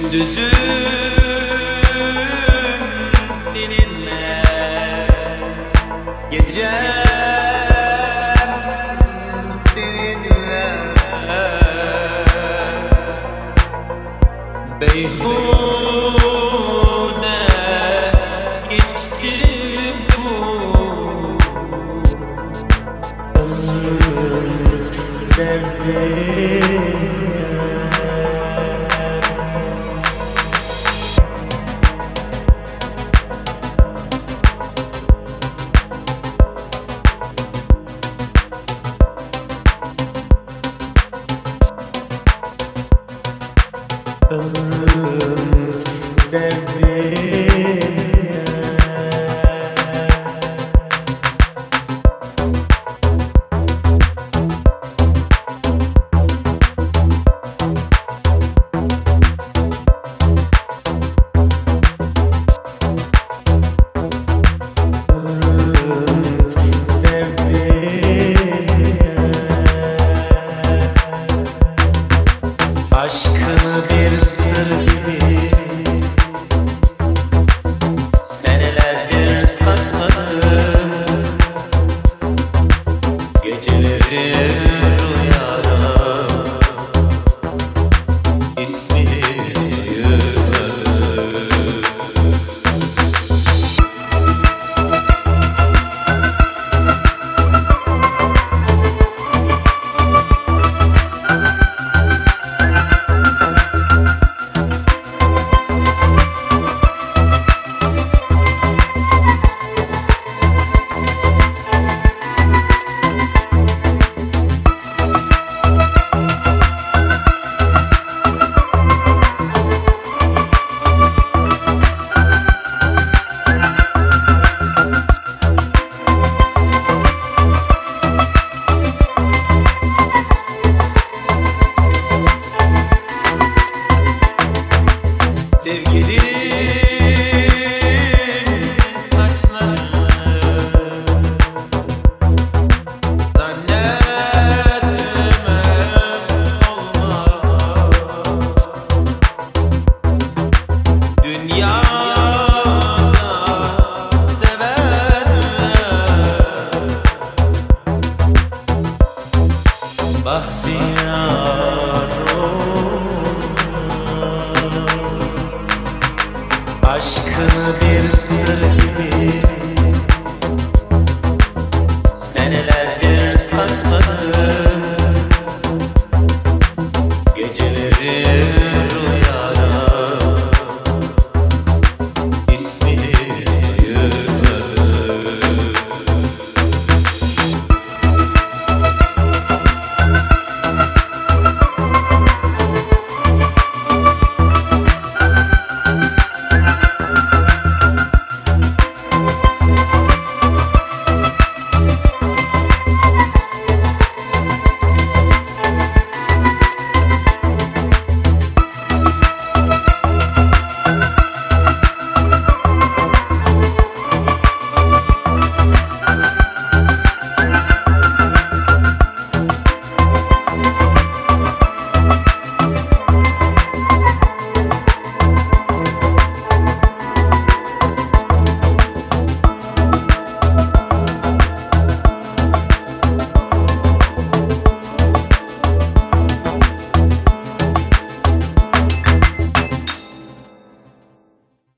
Gündüzüm seninle. Gecem seninle. Beyhude geçti bu Ömür derdi derdim. dinheiro sevgili